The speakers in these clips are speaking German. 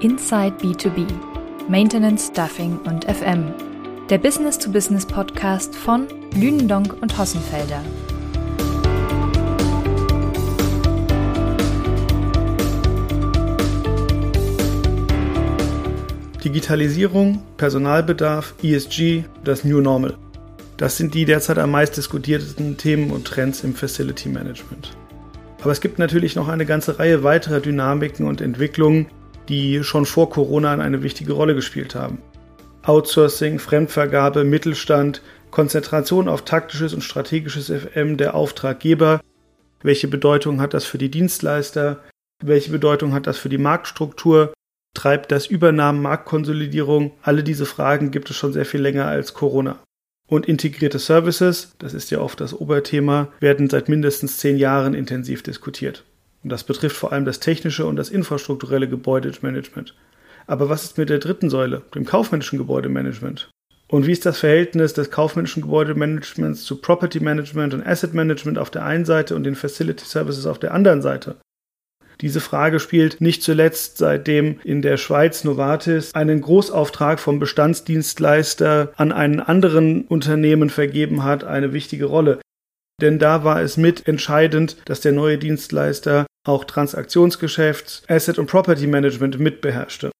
Inside B2B, Maintenance, Stuffing und FM. Der Business-to-Business-Podcast von Lünendonk und Hossenfelder. Digitalisierung, Personalbedarf, ESG, das New Normal. Das sind die derzeit am meist diskutierten Themen und Trends im Facility Management. Aber es gibt natürlich noch eine ganze Reihe weiterer Dynamiken und Entwicklungen, die schon vor Corona eine wichtige Rolle gespielt haben. Outsourcing, Fremdvergabe, Mittelstand, Konzentration auf taktisches und strategisches FM der Auftraggeber. Welche Bedeutung hat das für die Dienstleister? Welche Bedeutung hat das für die Marktstruktur? Treibt das Übernahmen, Marktkonsolidierung? Alle diese Fragen gibt es schon sehr viel länger als Corona. Und integrierte Services, das ist ja oft das Oberthema, werden seit mindestens zehn Jahren intensiv diskutiert. Und das betrifft vor allem das technische und das infrastrukturelle Gebäudemanagement. Aber was ist mit der dritten Säule, dem kaufmännischen Gebäudemanagement? Und wie ist das Verhältnis des kaufmännischen Gebäudemanagements zu Property Management und Asset Management auf der einen Seite und den Facility Services auf der anderen Seite? Diese Frage spielt nicht zuletzt seitdem in der Schweiz Novartis einen Großauftrag vom Bestandsdienstleister an einen anderen Unternehmen vergeben hat, eine wichtige Rolle. Denn da war es mit entscheidend, dass der neue Dienstleister auch Transaktionsgeschäft, Asset und Property Management mitbeherrschte.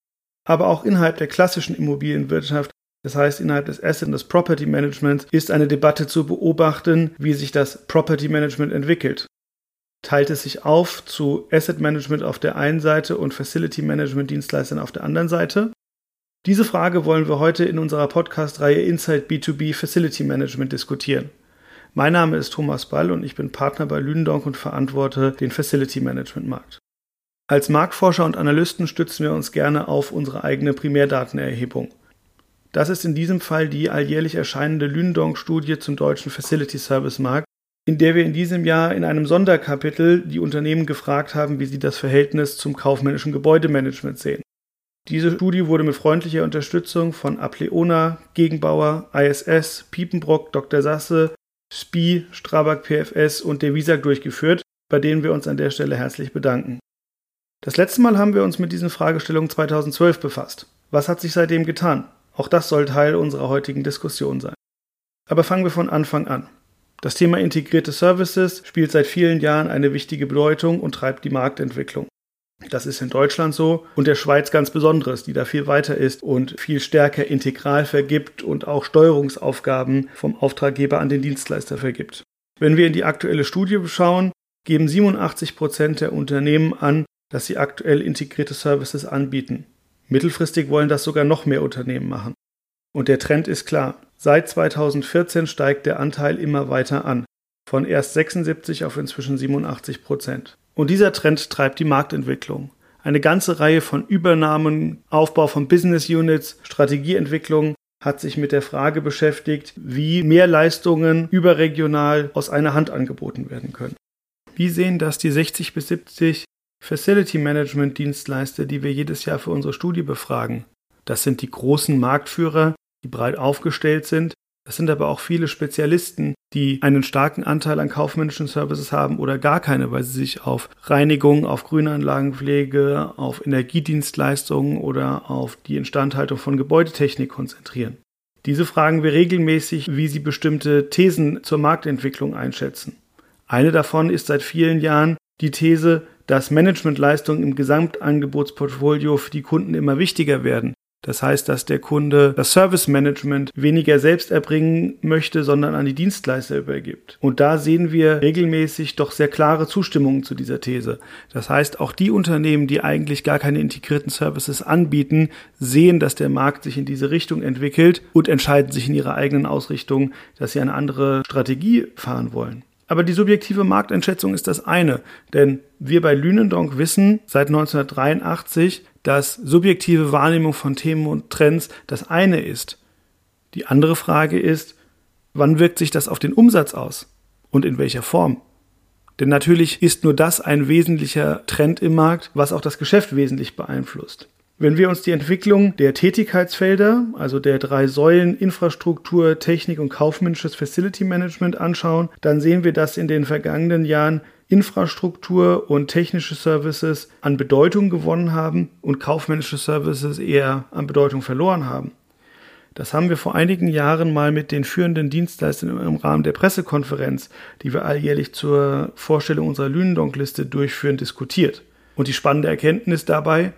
Aber auch innerhalb der klassischen Immobilienwirtschaft das heißt, innerhalb des Asset und des Property Managements ist eine Debatte zu beobachten, wie sich das Property Management entwickelt teilt es sich auf zu Asset Management auf der einen Seite und Facility Management Dienstleistern auf der anderen Seite? Diese Frage wollen wir heute in unserer Podcast-Reihe Inside B2B Facility Management diskutieren. Mein Name ist Thomas Ball und ich bin Partner bei Lündonk und verantworte den Facility Management Markt. Als Marktforscher und Analysten stützen wir uns gerne auf unsere eigene Primärdatenerhebung. Das ist in diesem Fall die alljährlich erscheinende Lündonk-Studie zum deutschen Facility Service Markt, in der wir in diesem Jahr in einem Sonderkapitel die Unternehmen gefragt haben, wie sie das Verhältnis zum kaufmännischen Gebäudemanagement sehen. Diese Studie wurde mit freundlicher Unterstützung von Apleona, Gegenbauer, ISS, Piepenbrock, Dr. Sasse, SPI, Strabag PFS und der WISAG durchgeführt, bei denen wir uns an der Stelle herzlich bedanken. Das letzte Mal haben wir uns mit diesen Fragestellungen 2012 befasst. Was hat sich seitdem getan? Auch das soll Teil unserer heutigen Diskussion sein. Aber fangen wir von Anfang an. Das Thema integrierte Services spielt seit vielen Jahren eine wichtige Bedeutung und treibt die Marktentwicklung. Das ist in Deutschland so und der Schweiz ganz besonderes, die da viel weiter ist und viel stärker integral vergibt und auch Steuerungsaufgaben vom Auftraggeber an den Dienstleister vergibt. Wenn wir in die aktuelle Studie schauen, geben 87 Prozent der Unternehmen an, dass sie aktuell integrierte Services anbieten. Mittelfristig wollen das sogar noch mehr Unternehmen machen. Und der Trend ist klar. Seit 2014 steigt der Anteil immer weiter an, von erst 76 auf inzwischen 87 Prozent. Und dieser Trend treibt die Marktentwicklung. Eine ganze Reihe von Übernahmen, Aufbau von Business Units, Strategieentwicklung hat sich mit der Frage beschäftigt, wie mehr Leistungen überregional aus einer Hand angeboten werden können. Wie sehen das die 60 bis 70 Facility Management Dienstleister, die wir jedes Jahr für unsere Studie befragen? Das sind die großen Marktführer, die breit aufgestellt sind. Das sind aber auch viele Spezialisten, die einen starken Anteil an kaufmännischen Services haben oder gar keine, weil sie sich auf Reinigung, auf Grünanlagenpflege, auf Energiedienstleistungen oder auf die Instandhaltung von Gebäudetechnik konzentrieren. Diese fragen wir regelmäßig, wie sie bestimmte Thesen zur Marktentwicklung einschätzen. Eine davon ist seit vielen Jahren die These, dass Managementleistungen im Gesamtangebotsportfolio für die Kunden immer wichtiger werden das heißt, dass der Kunde das Service Management weniger selbst erbringen möchte, sondern an die Dienstleister übergibt. Und da sehen wir regelmäßig doch sehr klare Zustimmungen zu dieser These. Das heißt, auch die Unternehmen, die eigentlich gar keine integrierten Services anbieten, sehen, dass der Markt sich in diese Richtung entwickelt und entscheiden sich in ihrer eigenen Ausrichtung, dass sie eine andere Strategie fahren wollen. Aber die subjektive Markteinschätzung ist das eine, denn wir bei Lünendonk wissen seit 1983, dass subjektive Wahrnehmung von Themen und Trends das eine ist. Die andere Frage ist, wann wirkt sich das auf den Umsatz aus und in welcher Form? Denn natürlich ist nur das ein wesentlicher Trend im Markt, was auch das Geschäft wesentlich beeinflusst. Wenn wir uns die Entwicklung der Tätigkeitsfelder, also der drei Säulen Infrastruktur, Technik und kaufmännisches Facility Management anschauen, dann sehen wir, dass in den vergangenen Jahren Infrastruktur und technische Services an Bedeutung gewonnen haben und kaufmännische Services eher an Bedeutung verloren haben. Das haben wir vor einigen Jahren mal mit den führenden Dienstleistern im Rahmen der Pressekonferenz, die wir alljährlich zur Vorstellung unserer Lünendonk-Liste durchführen, diskutiert. Und die spannende Erkenntnis dabei,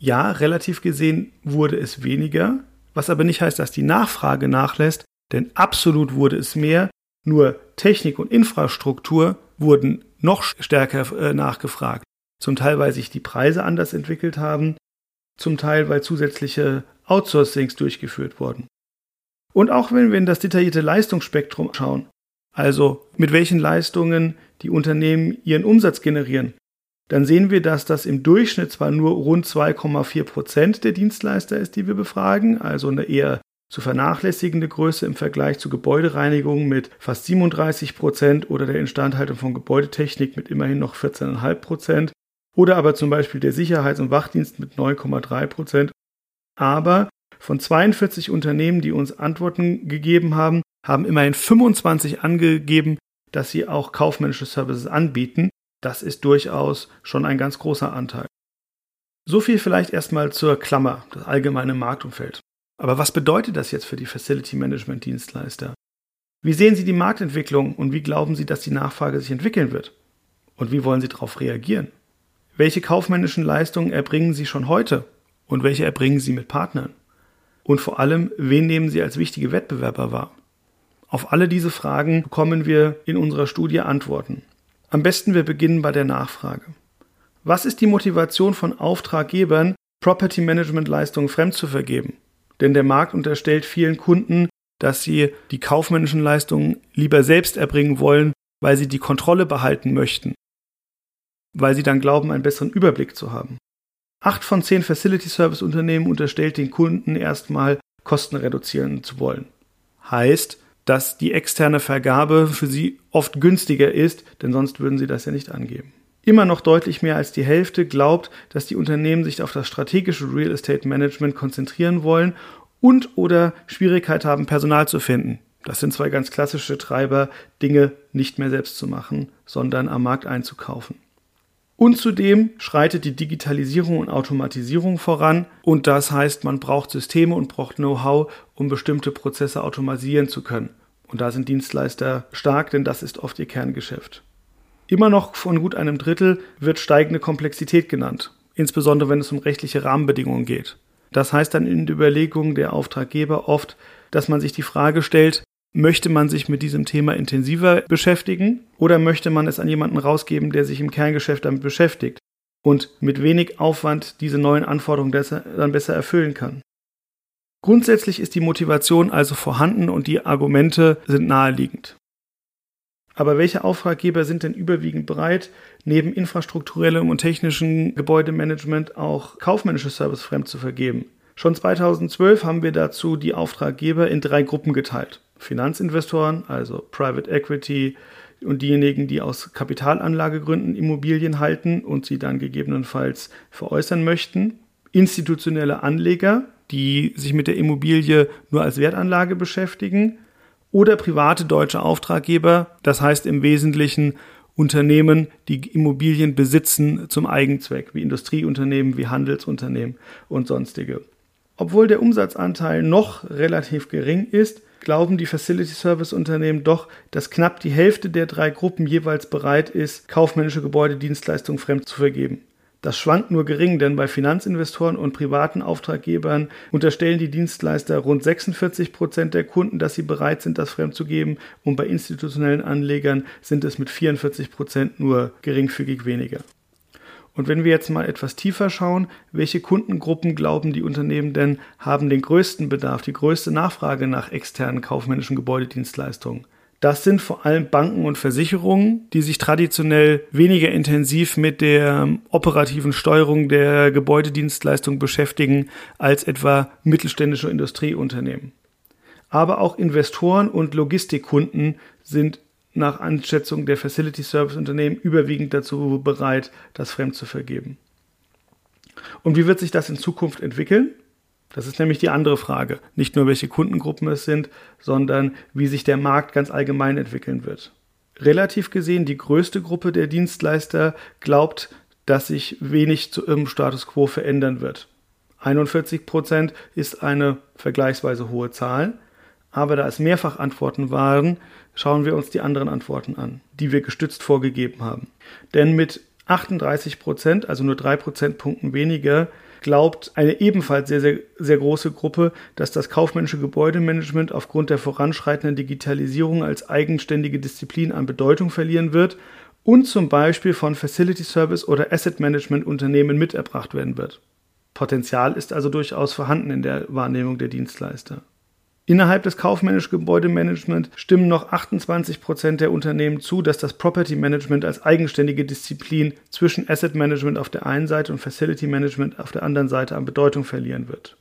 ja, relativ gesehen wurde es weniger, was aber nicht heißt, dass die Nachfrage nachlässt, denn absolut wurde es mehr, nur Technik und Infrastruktur wurden noch stärker äh, nachgefragt. Zum Teil, weil sich die Preise anders entwickelt haben, zum Teil, weil zusätzliche Outsourcings durchgeführt wurden. Und auch wenn wir in das detaillierte Leistungsspektrum schauen, also mit welchen Leistungen die Unternehmen ihren Umsatz generieren, dann sehen wir, dass das im Durchschnitt zwar nur rund 2,4 Prozent der Dienstleister ist, die wir befragen, also eine eher zu vernachlässigende Größe im Vergleich zu Gebäudereinigung mit fast 37 Prozent oder der Instandhaltung von Gebäudetechnik mit immerhin noch 14,5 Prozent oder aber zum Beispiel der Sicherheits- und Wachdienst mit 9,3 Prozent. Aber von 42 Unternehmen, die uns Antworten gegeben haben, haben immerhin 25 angegeben, dass sie auch kaufmännische Services anbieten. Das ist durchaus schon ein ganz großer Anteil. So viel vielleicht erstmal zur Klammer, das allgemeine Marktumfeld. Aber was bedeutet das jetzt für die Facility Management Dienstleister? Wie sehen Sie die Marktentwicklung und wie glauben Sie, dass die Nachfrage sich entwickeln wird? Und wie wollen Sie darauf reagieren? Welche kaufmännischen Leistungen erbringen Sie schon heute und welche erbringen Sie mit Partnern? Und vor allem, wen nehmen Sie als wichtige Wettbewerber wahr? Auf alle diese Fragen bekommen wir in unserer Studie Antworten. Am besten wir beginnen bei der Nachfrage. Was ist die Motivation von Auftraggebern, Property Management Leistungen fremd zu vergeben? denn der Markt unterstellt vielen Kunden, dass sie die kaufmännischen Leistungen lieber selbst erbringen wollen, weil sie die Kontrolle behalten möchten, weil sie dann glauben, einen besseren Überblick zu haben. Acht von zehn Facility Service Unternehmen unterstellt den Kunden erstmal Kosten reduzieren zu wollen. Heißt, dass die externe Vergabe für sie oft günstiger ist, denn sonst würden sie das ja nicht angeben. Immer noch deutlich mehr als die Hälfte glaubt, dass die Unternehmen sich auf das strategische Real Estate Management konzentrieren wollen und oder Schwierigkeit haben, Personal zu finden. Das sind zwei ganz klassische Treiber, Dinge nicht mehr selbst zu machen, sondern am Markt einzukaufen. Und zudem schreitet die Digitalisierung und Automatisierung voran und das heißt, man braucht Systeme und braucht Know-how, um bestimmte Prozesse automatisieren zu können. Und da sind Dienstleister stark, denn das ist oft ihr Kerngeschäft. Immer noch von gut einem Drittel wird steigende Komplexität genannt, insbesondere wenn es um rechtliche Rahmenbedingungen geht. Das heißt dann in der Überlegung der Auftraggeber oft, dass man sich die Frage stellt, möchte man sich mit diesem Thema intensiver beschäftigen oder möchte man es an jemanden rausgeben, der sich im Kerngeschäft damit beschäftigt und mit wenig Aufwand diese neuen Anforderungen dann besser erfüllen kann. Grundsätzlich ist die Motivation also vorhanden und die Argumente sind naheliegend. Aber welche Auftraggeber sind denn überwiegend bereit, neben infrastrukturellem und technischem Gebäudemanagement auch kaufmännische Service fremd zu vergeben? Schon 2012 haben wir dazu die Auftraggeber in drei Gruppen geteilt. Finanzinvestoren, also Private Equity und diejenigen, die aus Kapitalanlagegründen Immobilien halten und sie dann gegebenenfalls veräußern möchten. Institutionelle Anleger, die sich mit der Immobilie nur als Wertanlage beschäftigen oder private deutsche Auftraggeber, das heißt im Wesentlichen Unternehmen, die Immobilien besitzen zum Eigenzweck, wie Industrieunternehmen, wie Handelsunternehmen und sonstige. Obwohl der Umsatzanteil noch relativ gering ist, glauben die Facility Service Unternehmen doch, dass knapp die Hälfte der drei Gruppen jeweils bereit ist, kaufmännische Gebäudedienstleistungen fremd zu vergeben. Das schwankt nur gering, denn bei Finanzinvestoren und privaten Auftraggebern unterstellen die Dienstleister rund 46 Prozent der Kunden, dass sie bereit sind, das fremdzugeben, und bei institutionellen Anlegern sind es mit 44 Prozent nur geringfügig weniger. Und wenn wir jetzt mal etwas tiefer schauen, welche Kundengruppen glauben die Unternehmen denn haben den größten Bedarf, die größte Nachfrage nach externen kaufmännischen Gebäudedienstleistungen? Das sind vor allem Banken und Versicherungen, die sich traditionell weniger intensiv mit der operativen Steuerung der Gebäudedienstleistung beschäftigen als etwa mittelständische Industrieunternehmen. Aber auch Investoren und Logistikkunden sind nach Einschätzung der Facility Service Unternehmen überwiegend dazu bereit, das fremd zu vergeben. Und wie wird sich das in Zukunft entwickeln? Das ist nämlich die andere Frage. Nicht nur, welche Kundengruppen es sind, sondern wie sich der Markt ganz allgemein entwickeln wird. Relativ gesehen, die größte Gruppe der Dienstleister glaubt, dass sich wenig zu ihrem Status quo verändern wird. 41 Prozent ist eine vergleichsweise hohe Zahl, aber da es mehrfach Antworten waren, schauen wir uns die anderen Antworten an, die wir gestützt vorgegeben haben. Denn mit 38 Prozent, also nur drei Prozentpunkten weniger, glaubt eine ebenfalls sehr, sehr, sehr große Gruppe, dass das kaufmännische Gebäudemanagement aufgrund der voranschreitenden Digitalisierung als eigenständige Disziplin an Bedeutung verlieren wird und zum Beispiel von Facility Service oder Asset Management Unternehmen miterbracht werden wird. Potenzial ist also durchaus vorhanden in der Wahrnehmung der Dienstleister. Innerhalb des kaufmännischen Gebäudemanagement stimmen noch 28 Prozent der Unternehmen zu, dass das Property Management als eigenständige Disziplin zwischen Asset Management auf der einen Seite und Facility Management auf der anderen Seite an Bedeutung verlieren wird.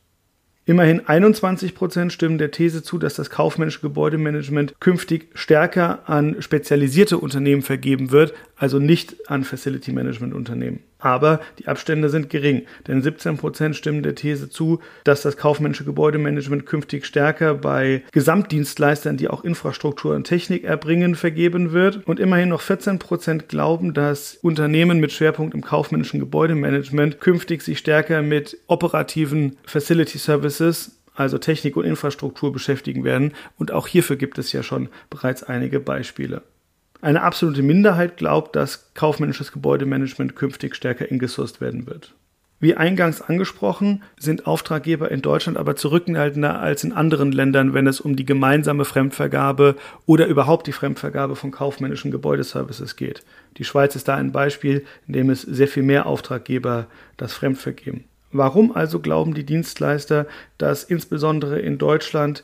Immerhin 21 Prozent stimmen der These zu, dass das kaufmännische Gebäudemanagement künftig stärker an spezialisierte Unternehmen vergeben wird, also nicht an Facility Management Unternehmen. Aber die Abstände sind gering, denn 17 Prozent stimmen der These zu, dass das kaufmännische Gebäudemanagement künftig stärker bei Gesamtdienstleistern, die auch Infrastruktur und Technik erbringen, vergeben wird. Und immerhin noch 14 Prozent glauben, dass Unternehmen mit Schwerpunkt im kaufmännischen Gebäudemanagement künftig sich stärker mit operativen Facility Services also Technik und Infrastruktur beschäftigen werden. Und auch hierfür gibt es ja schon bereits einige Beispiele. Eine absolute Minderheit glaubt, dass kaufmännisches Gebäudemanagement künftig stärker ingesourced werden wird. Wie eingangs angesprochen, sind Auftraggeber in Deutschland aber zurückhaltender als in anderen Ländern, wenn es um die gemeinsame Fremdvergabe oder überhaupt die Fremdvergabe von kaufmännischen Gebäudeservices geht. Die Schweiz ist da ein Beispiel, in dem es sehr viel mehr Auftraggeber das Fremdvergeben. Warum also glauben die Dienstleister, dass insbesondere in Deutschland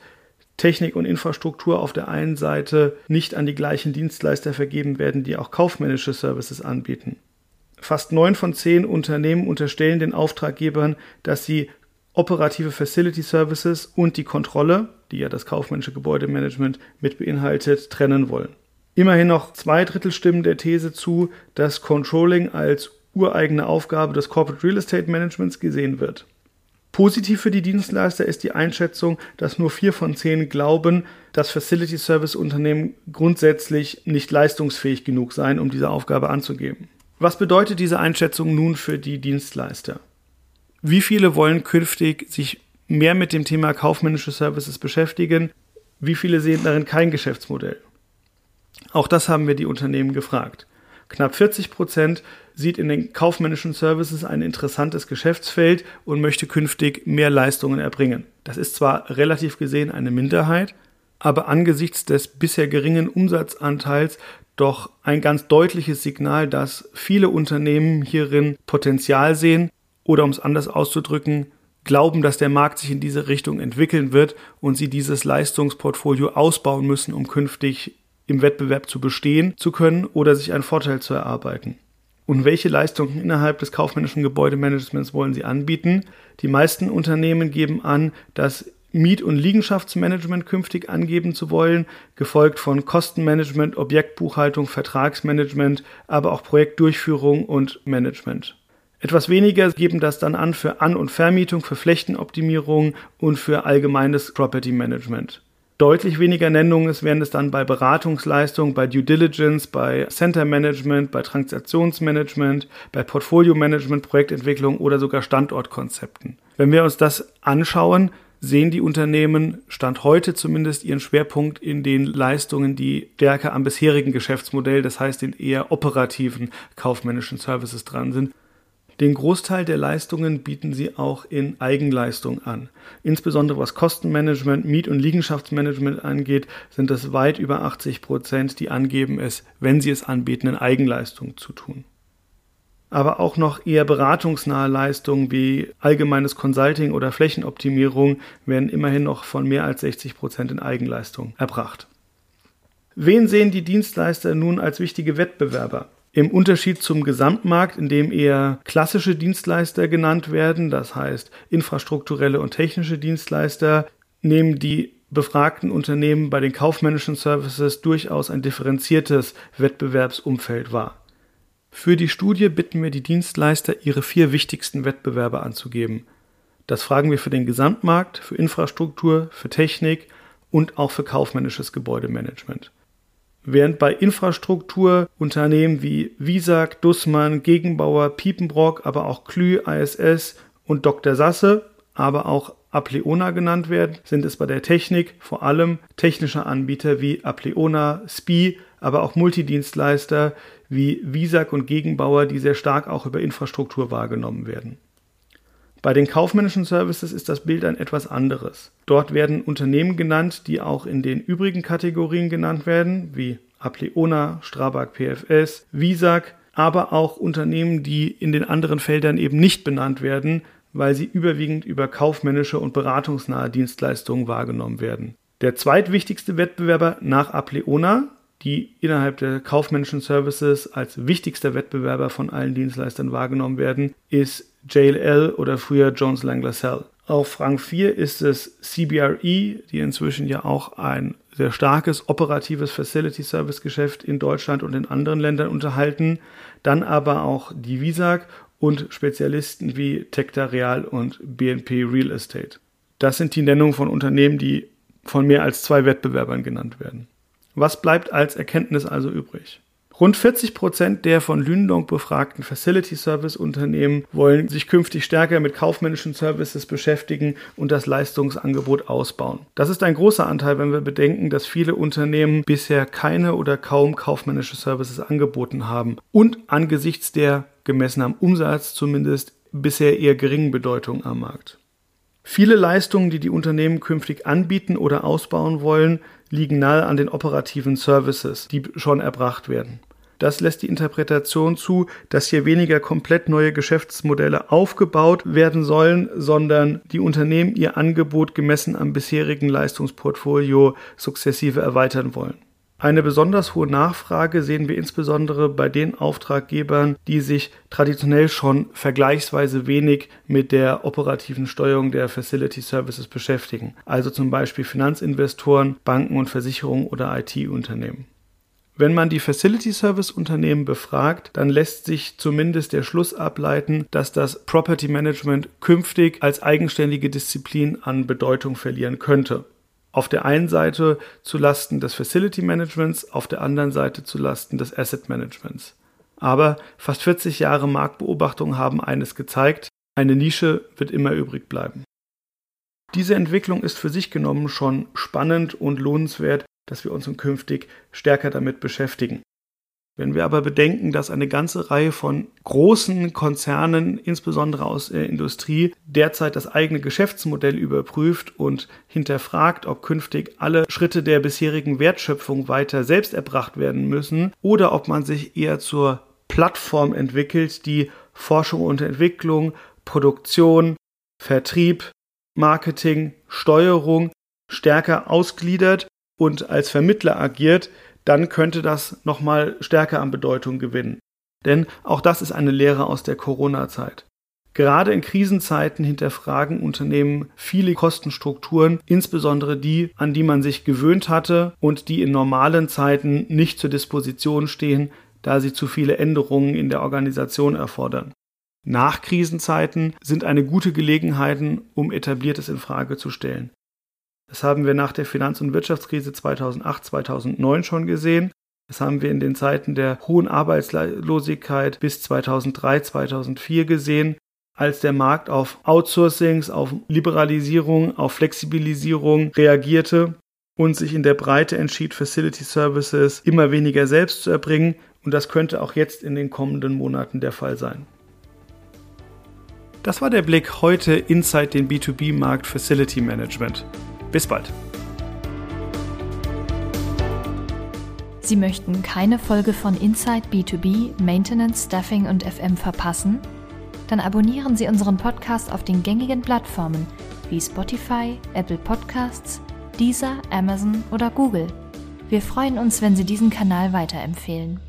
Technik und Infrastruktur auf der einen Seite nicht an die gleichen Dienstleister vergeben werden, die auch kaufmännische Services anbieten. Fast neun von zehn Unternehmen unterstellen den Auftraggebern, dass sie operative Facility Services und die Kontrolle, die ja das kaufmännische Gebäudemanagement mit beinhaltet, trennen wollen. Immerhin noch zwei Drittel stimmen der These zu, dass Controlling als ureigene Aufgabe des Corporate Real Estate Managements gesehen wird. Positiv für die Dienstleister ist die Einschätzung, dass nur vier von zehn glauben, dass Facility Service Unternehmen grundsätzlich nicht leistungsfähig genug seien, um diese Aufgabe anzugeben. Was bedeutet diese Einschätzung nun für die Dienstleister? Wie viele wollen künftig sich mehr mit dem Thema kaufmännische Services beschäftigen? Wie viele sehen darin kein Geschäftsmodell? Auch das haben wir die Unternehmen gefragt. Knapp 40 Prozent sieht in den kaufmännischen Services ein interessantes Geschäftsfeld und möchte künftig mehr Leistungen erbringen. Das ist zwar relativ gesehen eine Minderheit, aber angesichts des bisher geringen Umsatzanteils doch ein ganz deutliches Signal, dass viele Unternehmen hierin Potenzial sehen oder um es anders auszudrücken, glauben, dass der Markt sich in diese Richtung entwickeln wird und sie dieses Leistungsportfolio ausbauen müssen, um künftig im Wettbewerb zu bestehen zu können oder sich einen Vorteil zu erarbeiten. Und welche Leistungen innerhalb des kaufmännischen Gebäudemanagements wollen sie anbieten? Die meisten Unternehmen geben an, das Miet- und Liegenschaftsmanagement künftig angeben zu wollen, gefolgt von Kostenmanagement, Objektbuchhaltung, Vertragsmanagement, aber auch Projektdurchführung und Management. Etwas weniger geben das dann an für An- und Vermietung, für Flächenoptimierung und für allgemeines Property Management. Deutlich weniger Nennungen werden es dann bei Beratungsleistung, bei Due Diligence, bei Center Management, bei Transaktionsmanagement, bei Portfolio Management, Projektentwicklung oder sogar Standortkonzepten. Wenn wir uns das anschauen, sehen die Unternehmen, Stand heute zumindest, ihren Schwerpunkt in den Leistungen, die stärker am bisherigen Geschäftsmodell, das heißt den eher operativen kaufmännischen Services dran sind. Den Großteil der Leistungen bieten sie auch in Eigenleistung an. Insbesondere was Kostenmanagement, Miet- und Liegenschaftsmanagement angeht, sind es weit über 80 Prozent, die angeben es, wenn sie es anbieten, in Eigenleistung zu tun. Aber auch noch eher beratungsnahe Leistungen wie allgemeines Consulting oder Flächenoptimierung werden immerhin noch von mehr als 60 Prozent in Eigenleistung erbracht. Wen sehen die Dienstleister nun als wichtige Wettbewerber? Im Unterschied zum Gesamtmarkt, in dem eher klassische Dienstleister genannt werden, das heißt infrastrukturelle und technische Dienstleister, nehmen die befragten Unternehmen bei den kaufmännischen Services durchaus ein differenziertes Wettbewerbsumfeld wahr. Für die Studie bitten wir die Dienstleister, ihre vier wichtigsten Wettbewerber anzugeben. Das fragen wir für den Gesamtmarkt, für Infrastruktur, für Technik und auch für kaufmännisches Gebäudemanagement. Während bei Infrastruktur Unternehmen wie Visag, Dussmann, Gegenbauer, Piepenbrock, aber auch Klü, ISS und Dr. Sasse, aber auch Apleona genannt werden, sind es bei der Technik vor allem technische Anbieter wie Apleona, SPI, aber auch Multidienstleister wie Visag und Gegenbauer, die sehr stark auch über Infrastruktur wahrgenommen werden. Bei den kaufmännischen Services ist das Bild ein etwas anderes. Dort werden Unternehmen genannt, die auch in den übrigen Kategorien genannt werden, wie Apleona, Strabag PFS, Visag, aber auch Unternehmen, die in den anderen Feldern eben nicht benannt werden, weil sie überwiegend über kaufmännische und beratungsnahe Dienstleistungen wahrgenommen werden. Der zweitwichtigste Wettbewerber nach Apleona, die innerhalb der kaufmännischen Services als wichtigster Wettbewerber von allen Dienstleistern wahrgenommen werden, ist JLL oder früher Jones Lang LaSalle. Auf Rang 4 ist es CBRE, die inzwischen ja auch ein sehr starkes operatives Facility Service Geschäft in Deutschland und in anderen Ländern unterhalten. Dann aber auch die Visag und Spezialisten wie Tecta Real und BNP Real Estate. Das sind die Nennungen von Unternehmen, die von mehr als zwei Wettbewerbern genannt werden. Was bleibt als Erkenntnis also übrig? Rund 40 Prozent der von Lündong befragten Facility Service Unternehmen wollen sich künftig stärker mit kaufmännischen Services beschäftigen und das Leistungsangebot ausbauen. Das ist ein großer Anteil, wenn wir bedenken, dass viele Unternehmen bisher keine oder kaum kaufmännische Services angeboten haben und angesichts der gemessen am Umsatz zumindest bisher eher geringen Bedeutung am Markt. Viele Leistungen, die die Unternehmen künftig anbieten oder ausbauen wollen, liegen nahe an den operativen Services, die schon erbracht werden. Das lässt die Interpretation zu, dass hier weniger komplett neue Geschäftsmodelle aufgebaut werden sollen, sondern die Unternehmen ihr Angebot gemessen am bisherigen Leistungsportfolio sukzessive erweitern wollen. Eine besonders hohe Nachfrage sehen wir insbesondere bei den Auftraggebern, die sich traditionell schon vergleichsweise wenig mit der operativen Steuerung der Facility Services beschäftigen, also zum Beispiel Finanzinvestoren, Banken und Versicherungen oder IT-Unternehmen. Wenn man die Facility Service Unternehmen befragt, dann lässt sich zumindest der Schluss ableiten, dass das Property Management künftig als eigenständige Disziplin an Bedeutung verlieren könnte. Auf der einen Seite zu Lasten des Facility Managements, auf der anderen Seite zu Lasten des Asset Managements. Aber fast 40 Jahre Marktbeobachtung haben eines gezeigt, eine Nische wird immer übrig bleiben. Diese Entwicklung ist für sich genommen schon spannend und lohnenswert, dass wir uns künftig stärker damit beschäftigen. Wenn wir aber bedenken, dass eine ganze Reihe von großen Konzernen, insbesondere aus der Industrie, derzeit das eigene Geschäftsmodell überprüft und hinterfragt, ob künftig alle Schritte der bisherigen Wertschöpfung weiter selbst erbracht werden müssen oder ob man sich eher zur Plattform entwickelt, die Forschung und Entwicklung, Produktion, Vertrieb, Marketing, Steuerung stärker ausgliedert und als Vermittler agiert, dann könnte das nochmal stärker an Bedeutung gewinnen. Denn auch das ist eine Lehre aus der Corona-Zeit. Gerade in Krisenzeiten hinterfragen Unternehmen viele Kostenstrukturen, insbesondere die, an die man sich gewöhnt hatte und die in normalen Zeiten nicht zur Disposition stehen, da sie zu viele Änderungen in der Organisation erfordern. Nachkrisenzeiten sind eine gute Gelegenheit, um etabliertes in Frage zu stellen. Das haben wir nach der Finanz- und Wirtschaftskrise 2008, 2009 schon gesehen. Das haben wir in den Zeiten der hohen Arbeitslosigkeit bis 2003, 2004 gesehen, als der Markt auf Outsourcings, auf Liberalisierung, auf Flexibilisierung reagierte und sich in der Breite entschied, Facility Services immer weniger selbst zu erbringen. Und das könnte auch jetzt in den kommenden Monaten der Fall sein. Das war der Blick heute inside den B2B-Markt Facility Management. Bis bald. Sie möchten keine Folge von Inside B2B, Maintenance, Staffing und FM verpassen? Dann abonnieren Sie unseren Podcast auf den gängigen Plattformen wie Spotify, Apple Podcasts, Deezer, Amazon oder Google. Wir freuen uns, wenn Sie diesen Kanal weiterempfehlen.